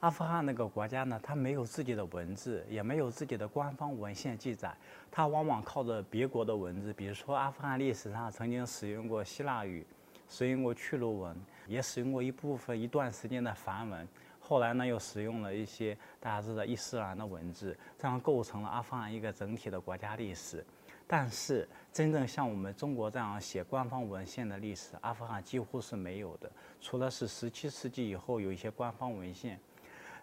阿富汗那个国家呢，它没有自己的文字，也没有自己的官方文献记载，它往往靠着别国的文字，比如说阿富汗历史上曾经使用过希腊语，使用过去鲁文，也使用过一部分一段时间的梵文，后来呢又使用了一些大家知道伊斯兰的文字，这样构成了阿富汗一个整体的国家历史。但是，真正像我们中国这样写官方文献的历史，阿富汗几乎是没有的，除了是十七世纪以后有一些官方文献。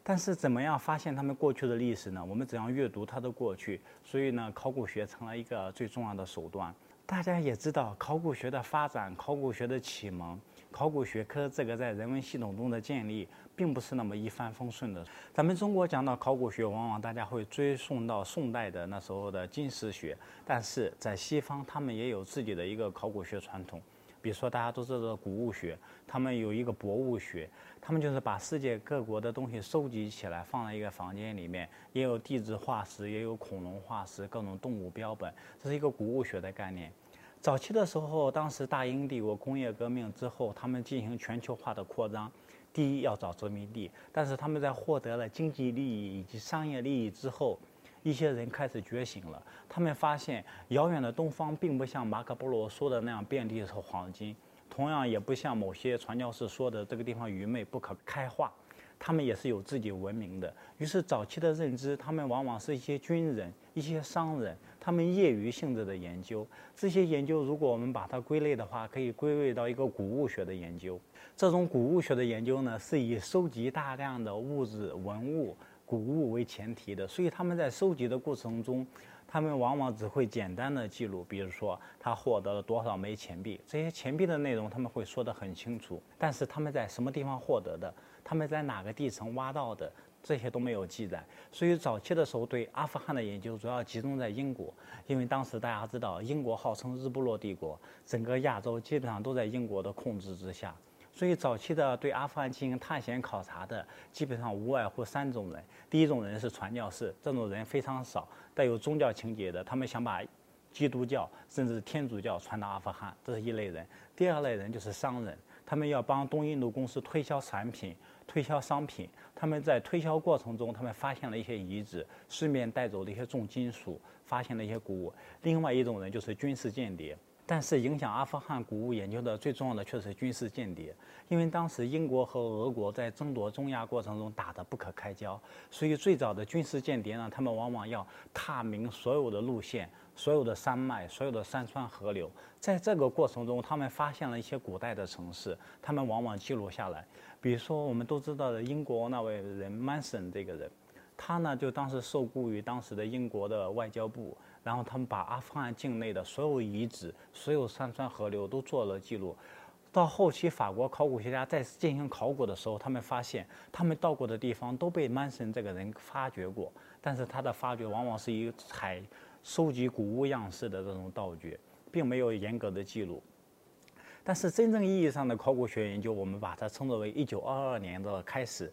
但是，怎么样发现他们过去的历史呢？我们怎样阅读它的过去？所以呢，考古学成了一个最重要的手段。大家也知道，考古学的发展、考古学的启蒙、考古学科这个在人文系统中的建立，并不是那么一帆风顺的。咱们中国讲到考古学，往往大家会追溯到宋代的那时候的金石学，但是在西方，他们也有自己的一个考古学传统。比如说，大家都知道的古物学，他们有一个博物学，他们就是把世界各国的东西收集起来，放在一个房间里面，也有地质化石，也有恐龙化石，各种动物标本，这是一个古物学的概念。早期的时候，当时大英帝国工业革命之后，他们进行全球化的扩张，第一要找殖民地，但是他们在获得了经济利益以及商业利益之后。一些人开始觉醒了，他们发现遥远的东方并不像马可波罗说的那样遍地是黄金，同样也不像某些传教士说的这个地方愚昧不可开化，他们也是有自己文明的。于是早期的认知，他们往往是一些军人、一些商人，他们业余性质的研究。这些研究，如果我们把它归类的话，可以归类到一个古物学的研究。这种古物学的研究呢，是以收集大量的物质文物。谷物为前提的，所以他们在收集的过程中，他们往往只会简单的记录，比如说他获得了多少枚钱币，这些钱币的内容他们会说得很清楚。但是他们在什么地方获得的，他们在哪个地层挖到的，这些都没有记载。所以早期的时候对阿富汗的研究主要集中在英国，因为当时大家知道英国号称日不落帝国，整个亚洲基本上都在英国的控制之下。所以，早期的对阿富汗进行探险考察的，基本上无外乎三种人。第一种人是传教士，这种人非常少，带有宗教情节的，他们想把基督教甚至天主教传到阿富汗，这是一类人。第二类人就是商人，他们要帮东印度公司推销产品、推销商品。他们在推销过程中，他们发现了一些遗址，顺便带走了一些重金属，发现了一些古物。另外一种人就是军事间谍。但是影响阿富汗古物研究的最重要的却是军事间谍，因为当时英国和俄国在争夺中亚过程中打得不可开交，所以最早的军事间谍呢，他们往往要踏明所有的路线、所有的山脉、所有的山川河流，在这个过程中，他们发现了一些古代的城市，他们往往记录下来。比如说我们都知道的英国那位人曼森这个人。他呢，就当时受雇于当时的英国的外交部，然后他们把阿富汗境内的所有遗址、所有山川河流都做了记录。到后期，法国考古学家再次进行考古的时候，他们发现他们到过的地方都被曼森这个人发掘过，但是他的发掘往往是以采收集古物样式的这种道具，并没有严格的记录。但是真正意义上的考古学研究，我们把它称作为一九二二年的开始。